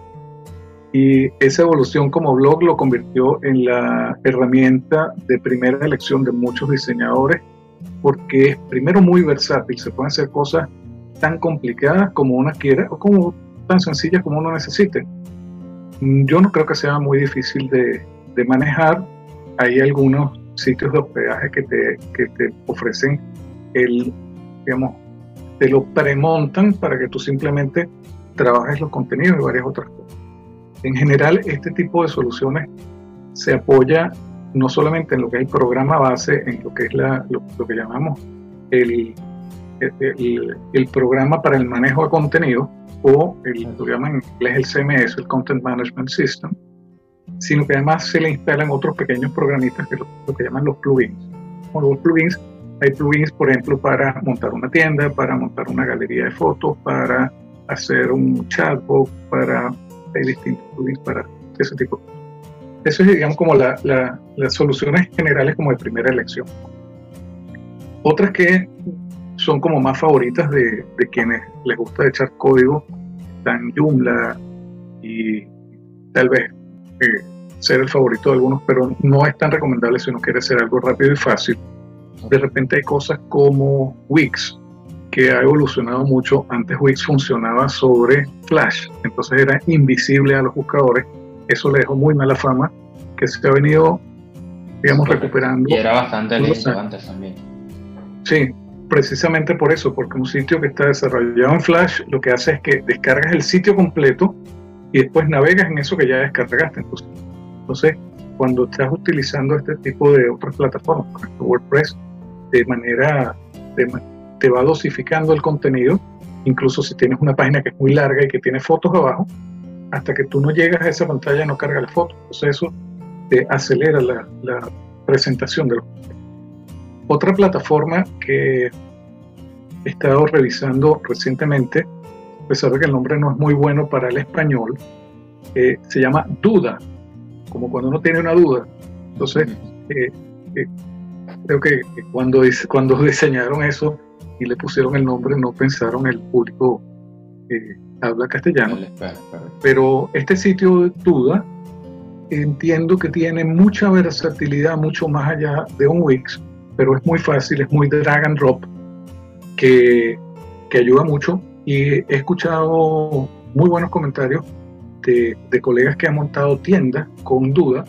y esa evolución como blog lo convirtió en la herramienta de primera elección de muchos diseñadores, porque es primero muy versátil, se pueden hacer cosas tan complicadas como uno quiera o como tan sencillas como uno necesite. Yo no creo que sea muy difícil de, de manejar. Hay algunos sitios de hospedaje que te, que te ofrecen el digamos, te lo premontan para que tú simplemente trabajes los contenidos y varias otras cosas. En general, este tipo de soluciones se apoya no solamente en lo que es el programa base, en lo que es la, lo, que llamamos el, el, programa para el manejo de contenido, o el, lo llaman en inglés el CMS, el Content Management System, sino que además se le instalan otros pequeños programitas que lo, lo que llaman los plugins. los plugins hay plugins, por ejemplo, para montar una tienda, para montar una galería de fotos, para hacer un chatbot, para... Hay distintos plugins para ese tipo. Eso es, digamos, como las soluciones generales como de primera elección. otras que son como más favoritas de, quienes les gusta echar código, están Joomla y tal vez eh, ser el favorito de algunos, pero no es tan recomendable si uno quiere hacer algo rápido y fácil. De repente hay cosas como Wix, que ha evolucionado mucho. Antes Wix funcionaba sobre Flash, entonces era invisible a los buscadores. Eso le dejó muy mala fama, que se ha venido, digamos, recuperando. Y era bastante lento antes también. Sí, precisamente por eso, porque un sitio que está desarrollado en Flash lo que hace es que descargas el sitio completo y después navegas en eso que ya descargaste. Entonces, entonces cuando estás utilizando este tipo de otras plataformas, por ejemplo WordPress, de manera, te va dosificando el contenido, incluso si tienes una página que es muy larga y que tiene fotos abajo, hasta que tú no llegas a esa pantalla no carga la foto. Entonces eso te acelera la, la presentación de los otra plataforma que he estado revisando recientemente, a pesar de que el nombre no es muy bueno para el español, eh, se llama Duda, como cuando uno tiene una duda. Entonces, eh, eh, creo que cuando, cuando diseñaron eso y le pusieron el nombre, no pensaron el público que habla castellano. Pero este sitio Duda entiendo que tiene mucha versatilidad, mucho más allá de un Wix, pero es muy fácil, es muy drag and drop, que, que ayuda mucho. Y he escuchado muy buenos comentarios de, de, colegas que han montado tiendas con duda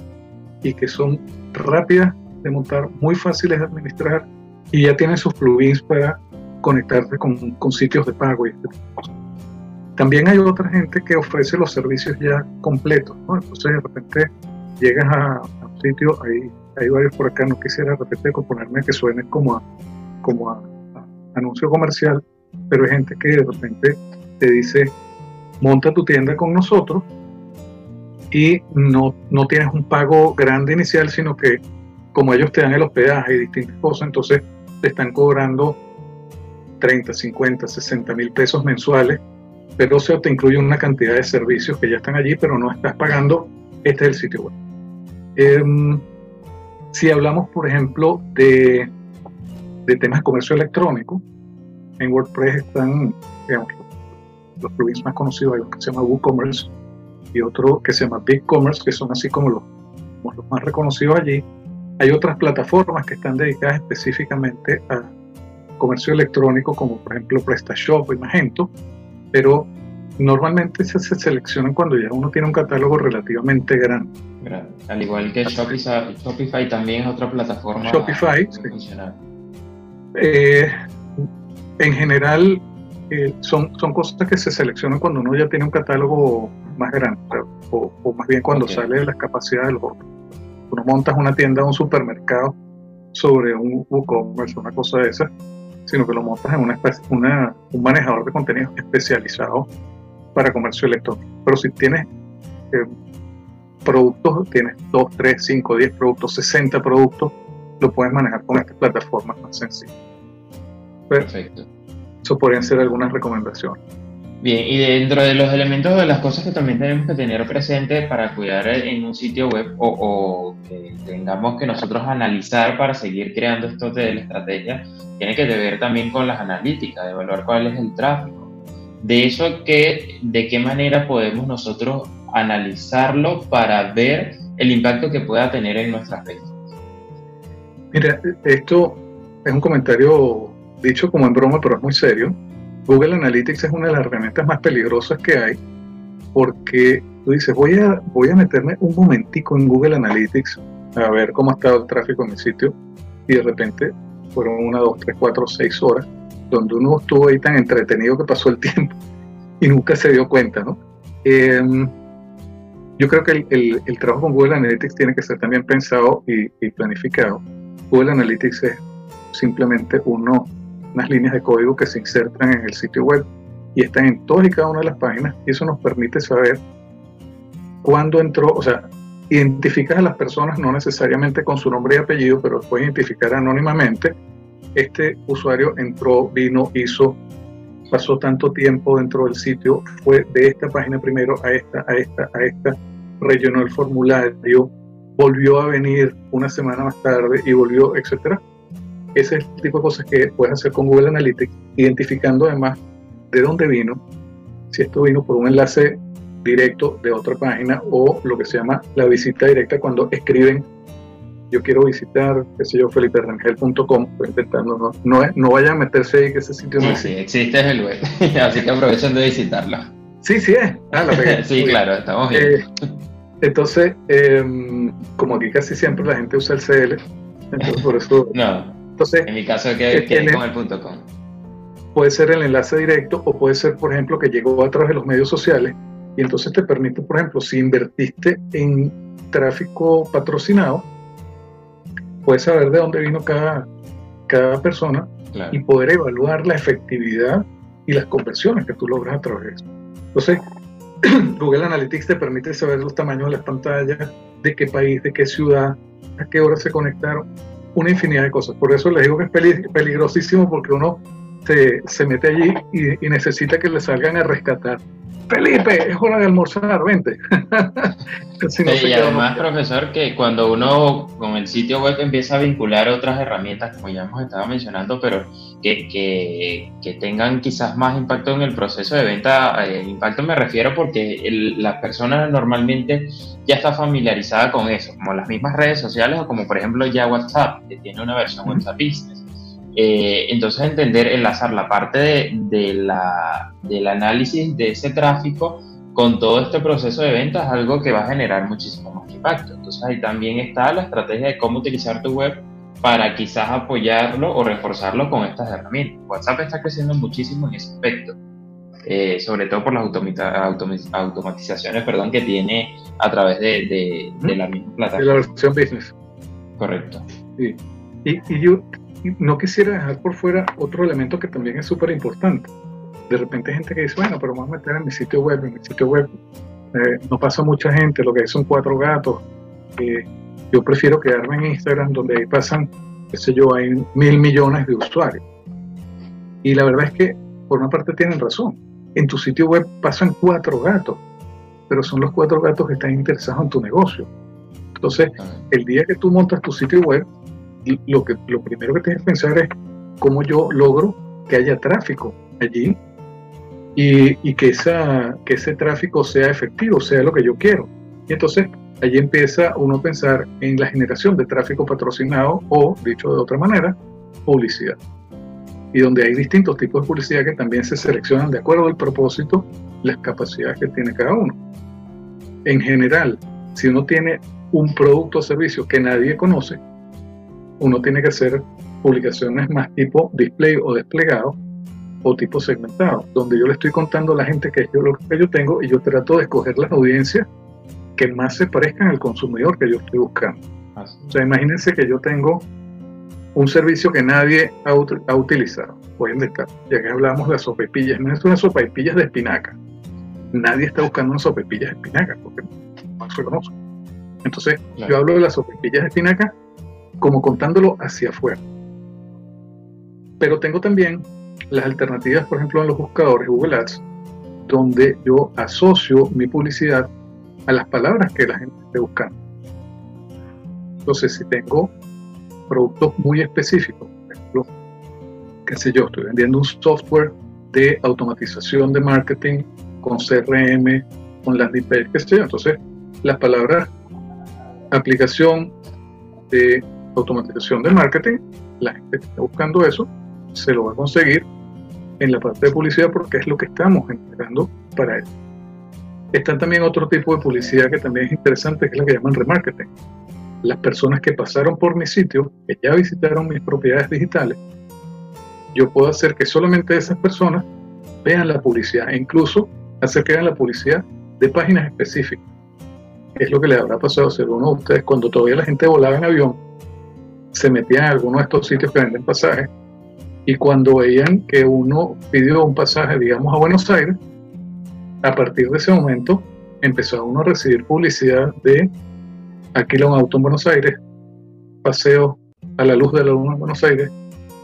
y que son rápidas de montar, muy fáciles de administrar y ya tienen sus plugins para conectarse con, con sitios de pago y este También hay otra gente que ofrece los servicios ya completos, ¿no? Entonces de repente llegas a, a un sitio, ahí hay varios por acá, no quisiera repetir componerme que suene como a, como a, anuncio comercial, pero hay gente que de repente te dice, monta tu tienda con nosotros y no, no tienes un pago grande inicial, sino que como ellos te dan el hospedaje y distintas cosas, entonces te están cobrando 30, 50, 60 mil pesos mensuales, pero se te incluye una cantidad de servicios que ya están allí, pero no estás pagando, este es el sitio web. Em, si hablamos, por ejemplo, de, temas de comercio electrónico, en WordPress están digamos, los plugins más conocidos, hay uno que se llama WooCommerce y otro que se llama BigCommerce, que son así como los más reconocidos allí. Hay otras plataformas que están dedicadas específicamente a comercio electrónico, como por ejemplo PrestaShop y Magento, pero normalmente se, seleccionan cuando ya uno tiene un catálogo relativamente grande. Al igual que Shopify, Shopify también es otra plataforma. Shopify, sí. Eh, en general, eh, son, son cosas que se seleccionan cuando uno ya tiene un catálogo más grande, o, más bien cuando sale de las capacidades de los otros. Uno montas una tienda o un supermercado sobre un WooCommerce, una cosa de esa, sino que lo montas en una, una, un manejador de contenidos especializado para comercio electrónico. Pero si tienes eh, productos, tienes 2, 3, 5, 10 productos, 60 productos, lo puedes manejar con estas plataformas más sencillas. Perfecto. Eso podrían ser algunas recomendaciones. Bien, y dentro de los elementos de las cosas que también tenemos que tener presente para cuidar en un sitio web o, que tengamos que nosotros analizar para seguir creando esto de la estrategia, tiene que ver también con las analíticas, evaluar cuál es el tráfico, de eso, que, ¿de qué manera podemos nosotros analizarlo para ver el impacto que pueda tener en nuestras redes? Mira, esto es un comentario dicho como en broma, pero es muy serio. Google Analytics es una de las herramientas más peligrosas que hay porque tú dices, voy a, voy a meterme un momentico en Google Analytics a ver cómo ha estado el tráfico en mi sitio y de repente fueron una, dos, tres, cuatro, seis horas donde uno estuvo ahí tan entretenido que pasó el tiempo y nunca se dio cuenta, ¿no? Em, yo creo que el, trabajo con Google Analytics tiene que ser también pensado y, planificado. Google Analytics es simplemente uno, unas líneas de código que se insertan en el sitio web y están en todas y cada una de las páginas y eso nos permite saber cuándo entró, o sea, identificas a las personas no necesariamente con su nombre y apellido, pero puedes identificar anónimamente este usuario entró, vino, hizo, pasó tanto tiempo dentro del sitio, fue de esta página primero a esta, a esta, a esta, rellenó el formulario, volvió a venir una semana más tarde y volvió, etcétera. Ese es el tipo de cosas que puedes hacer con Google Analytics, identificando además de dónde vino, si esto vino por un enlace directo de otra página o lo que se llama la visita directa cuando escriben yo quiero visitar, qué sé yo, feliperangel.com, intentando, no, no, no vayan a meterse ahí que ese sitio no existe. Sí, existe el web, así que aprovechen de visitarlo. Sí, sí es. Ah, la sí, claro, estamos bien. Eh, entonces, em, como aquí casi siempre la gente usa el CL, entonces por eso... no, entonces, en mi caso que, que es con el punto .com. Puede ser el enlace directo o puede ser, por ejemplo, que llegó a través de los medios sociales y entonces te permite, por ejemplo, si invertiste en tráfico patrocinado, puedes saber de dónde vino cada, cada persona y poder evaluar la efectividad y las conversiones que tú logras a través de eso. Entonces, Google Analytics te permite saber los tamaños de las pantallas, de qué país, de qué ciudad, a qué hora se conectaron, una infinidad de cosas. Por eso les digo que es peligrosísimo porque uno se, se mete allí y, y, necesita que le salgan a rescatar Felipe, es hora de almorzar, vente. y además, profesor, que cuando uno con el sitio web empieza a vincular otras herramientas, como ya hemos estado mencionando, pero que, que, tengan quizás más impacto en el proceso de venta, eh, impacto me refiero porque la persona normalmente ya está familiarizada con eso, como las mismas redes sociales o como por ejemplo ya WhatsApp, que tiene una versión WhatsApp Business eh, entonces entender, enlazar la parte de, la, del análisis de ese tráfico con todo este proceso de ventas es algo que va a generar muchísimo más impacto. Entonces ahí también está la estrategia de cómo utilizar tu web para quizás apoyarlo o reforzarlo con estas herramientas. WhatsApp está creciendo muchísimo en ese aspecto, eh, sobre todo por las automatizaciones perdón, que tiene a través de, la misma plataforma. De la versión business. Correcto. Sí. Y, y yo no quisiera dejar por fuera otro elemento que también es súper importante. De repente hay gente que dice, bueno, pero vamos a meter en mi sitio web, en mi sitio web eh, no pasa mucha gente, lo que hay son cuatro gatos. Eh, yo prefiero quedarme en Instagram donde ahí pasan, qué sé yo, hay mil millones de usuarios. Y la verdad es que, por una parte, tienen razón. En tu sitio web pasan cuatro gatos, pero son los cuatro gatos que están interesados en tu negocio. Entonces, el día que tú montas tu sitio web, lo, que, lo primero que tienes que pensar es cómo yo logro que haya tráfico allí y, que, esa, que ese tráfico sea efectivo, sea lo que yo quiero. Y entonces allí empieza uno a pensar en la generación de tráfico patrocinado o, dicho de otra manera, publicidad. Y donde hay distintos tipos de publicidad que también se seleccionan de acuerdo al propósito, las capacidades que tiene cada uno. En general, si uno tiene un producto o servicio que nadie conoce, uno tiene que hacer publicaciones más tipo display o desplegado o tipo segmentado, donde yo le estoy contando a la gente que yo lo que yo tengo y yo trato de escoger las audiencias que más se parezcan al consumidor que yo estoy buscando. O sea, imagínense que yo tengo un servicio que nadie ha, ha utilizado. Indicar, ya que hablamos de las sopepillas, no es una sopepillas de espinaca. Nadie está buscando una sopepillas de espinaca porque no se conoce. Entonces, yo hablo de las sopepillas de espinaca como contándolo hacia afuera. Pero tengo también las alternativas, por ejemplo, en los buscadores Google Ads, donde yo asocio mi publicidad a las palabras que la gente esté buscando. Entonces, si tengo productos muy específicos, por ejemplo, qué sé yo, estoy vendiendo un software de automatización de marketing con CRM, con las DP, qué sé yo, entonces las palabras aplicación de automatización de marketing, la gente que está buscando eso se lo va a conseguir en la parte de publicidad porque es lo que estamos entregando para él. Están también otro tipo de publicidad que también es interesante, que es la que llaman remarketing. Las personas que pasaron por mi sitio, que ya visitaron mis propiedades digitales, yo puedo hacer que solamente esas personas vean la publicidad e incluso hacer que vean la publicidad de páginas específicas. Es lo que le habrá pasado a ser uno de ustedes cuando todavía la gente volaba en avión se metían en alguno de estos sitios que venden pasajes y cuando veían que uno pidió un pasaje, digamos, a Buenos Aires, a partir de ese momento empezó uno a recibir publicidad de alquila un auto en Buenos Aires, paseo a la luz de la luna en Buenos Aires,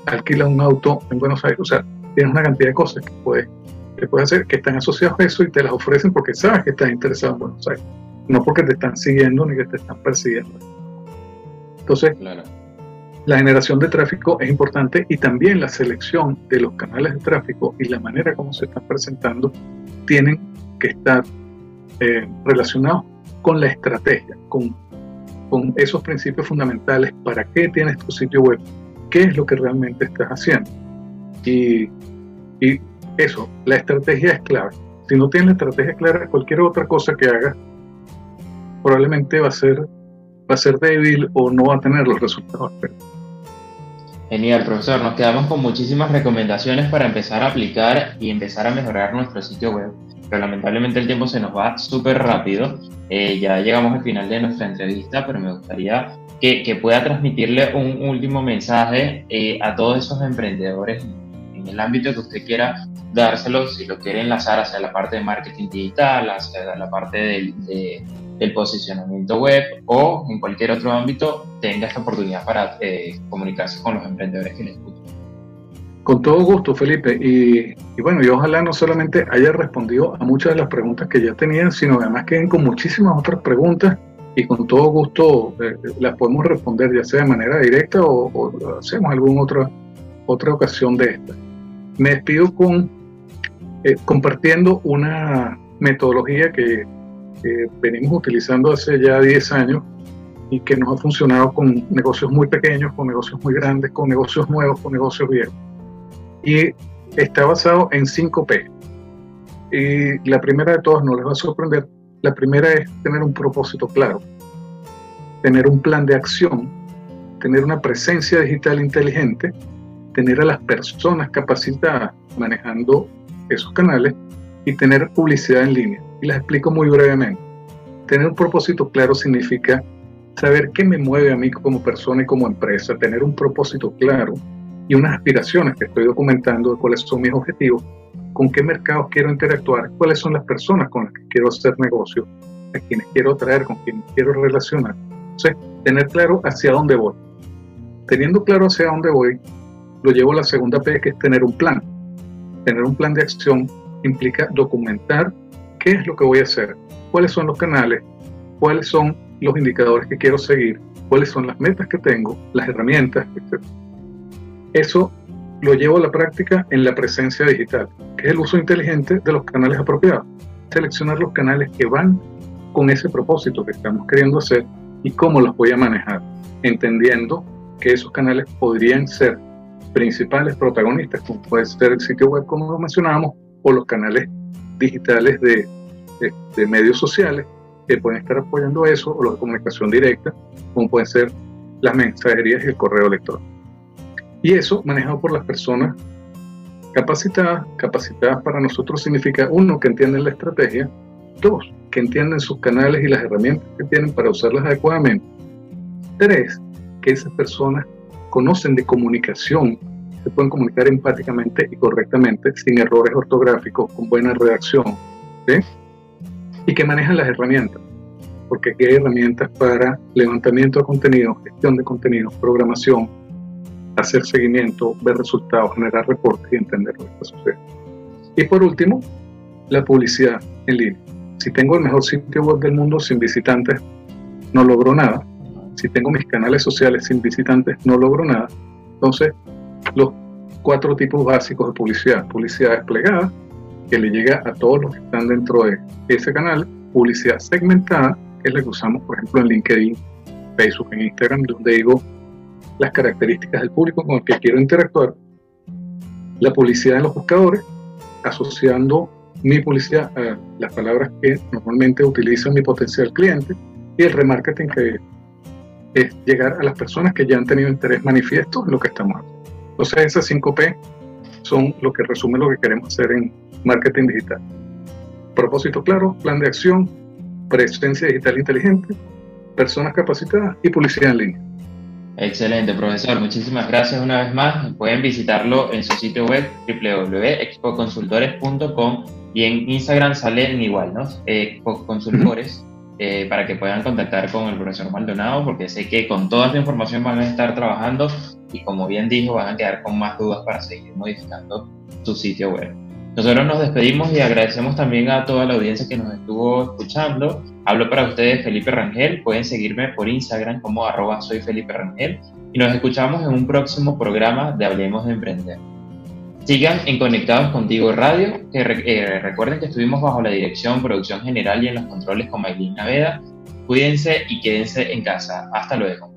alquila un auto en Buenos Aires, o sea, tienes una cantidad de cosas que puedes, que puedes hacer que están asociadas a eso y te las ofrecen porque sabes que estás interesado en Buenos Aires, no porque te están siguiendo ni que te están persiguiendo. Entonces, la generación de tráfico es importante y también la selección de los canales de tráfico y la manera como se están presentando tienen que estar eh, relacionados con la estrategia, con, esos principios fundamentales. ¿Para qué tienes tu sitio web? ¿Qué es lo que realmente estás haciendo? Y, y eso, la estrategia es clave. Si no tienes la estrategia clara, cualquier otra cosa que hagas probablemente va a ser, va a ser débil o no va a tener los resultados esperados. Genial, profesor. Nos quedamos con muchísimas recomendaciones para empezar a aplicar y empezar a mejorar nuestro sitio web. Pero lamentablemente el tiempo se nos va súper rápido. Eh, ya llegamos al final de nuestra entrevista, pero me gustaría que, pueda transmitirle un último mensaje eh, a todos esos emprendedores en el ámbito que usted quiera dárselo, si lo quiere enlazar hacia la parte de marketing digital, hacia la parte de del posicionamiento web o en cualquier otro ámbito tenga esta oportunidad para eh, comunicarse con los emprendedores que les escuchan. Con todo gusto, Felipe. Y, bueno, yo ojalá no solamente haya respondido a muchas de las preguntas que ya tenían, sino además queden con muchísimas otras preguntas y con todo gusto eh, las podemos responder ya sea de manera directa o, hacemos alguna otra, otra ocasión de esta. Me despido con eh, compartiendo una metodología que que venimos utilizando hace ya 10 años y que nos ha funcionado con negocios muy pequeños, con negocios muy grandes, con negocios nuevos, con negocios viejos. Y está basado en 5P. Y la primera de todas no les va a sorprender. La primera es tener un propósito claro, tener un plan de acción, tener una presencia digital inteligente, tener a las personas capacitadas manejando esos canales y tener publicidad en línea. Y las explico muy brevemente. Tener un propósito claro significa saber qué me mueve a mí como persona y como empresa, tener un propósito claro y unas aspiraciones que estoy documentando cuáles son mis objetivos, con qué mercados quiero interactuar, cuáles son las personas con las que quiero hacer negocio, a quienes quiero traer, con quienes quiero relacionar. Entonces, tener claro hacia dónde voy. Teniendo claro hacia dónde voy, lo llevo a la segunda P, que es tener un plan. Tener un plan de acción implica documentar qué es lo que voy a hacer, cuáles son los canales, cuáles son los indicadores que quiero seguir, cuáles son las metas que tengo, las herramientas, etc. Eso lo llevo a la práctica en la presencia digital, que es el uso inteligente de los canales apropiados. Seleccionar los canales que van con ese propósito que estamos queriendo hacer y cómo los voy a manejar, entendiendo que esos canales podrían ser principales protagonistas, como puede ser el sitio web, como lo mencionábamos, o los canales digitales de, de, medios sociales que pueden estar apoyando eso, o de comunicación directa, como pueden ser las mensajerías y el correo electrónico. Y eso manejado por las personas capacitadas. Capacitadas para nosotros significa, uno, que entienden la estrategia, dos, que entienden sus canales y las herramientas que tienen para usarlas adecuadamente, tres, que esas personas conocen de comunicación se pueden comunicar empáticamente y correctamente, sin errores ortográficos, con buena redacción, y que manejan las herramientas, porque aquí hay herramientas para levantamiento de contenido, gestión de contenido, programación, hacer seguimiento, ver resultados, generar reportes y entender lo que está sucediendo. Y por último, la publicidad en línea. Si tengo el mejor sitio web del mundo sin visitantes, no logro nada. Si tengo mis canales sociales sin visitantes, no logro nada. Entonces, los cuatro tipos básicos de publicidad. Publicidad desplegada, que le llega a todos los que están dentro de ese canal. Publicidad segmentada, que es la que usamos, por ejemplo, en LinkedIn, Facebook, en Instagram, donde digo las características del público con el que quiero interactuar. La publicidad en los buscadores, asociando mi publicidad a las palabras que normalmente utiliza mi potencial cliente. Y el remarketing, que es llegar a las personas que ya han tenido interés manifiesto en lo que estamos haciendo. Entonces esas 5P son lo que resume lo que queremos hacer en marketing digital. Propósito claro, plan de acción, presencia digital inteligente, personas capacitadas y publicidad en línea. Excelente, profesor. Muchísimas gracias una vez más. Pueden visitarlo en su sitio web www.expoconsultores.com y en Instagram salen igual, ¿no? Expoconsultores. Eh, para que puedan contactar con el profesor Maldonado, porque sé que con toda esta información van a estar trabajando y como bien dijo, van a quedar con más dudas para seguir modificando su sitio web. Nosotros nos despedimos y agradecemos también a toda la audiencia que nos estuvo escuchando. Hablo para ustedes Felipe Rangel. Pueden seguirme por Instagram como arroba soy Felipe Rangel. Y nos escuchamos en un próximo programa de Hablemos de Emprender. Sigan en Conectados Contigo Radio, eh, recuerden que estuvimos bajo la dirección, producción general y en los controles con Maylin Naveda. Cuídense y quédense en casa. Hasta luego.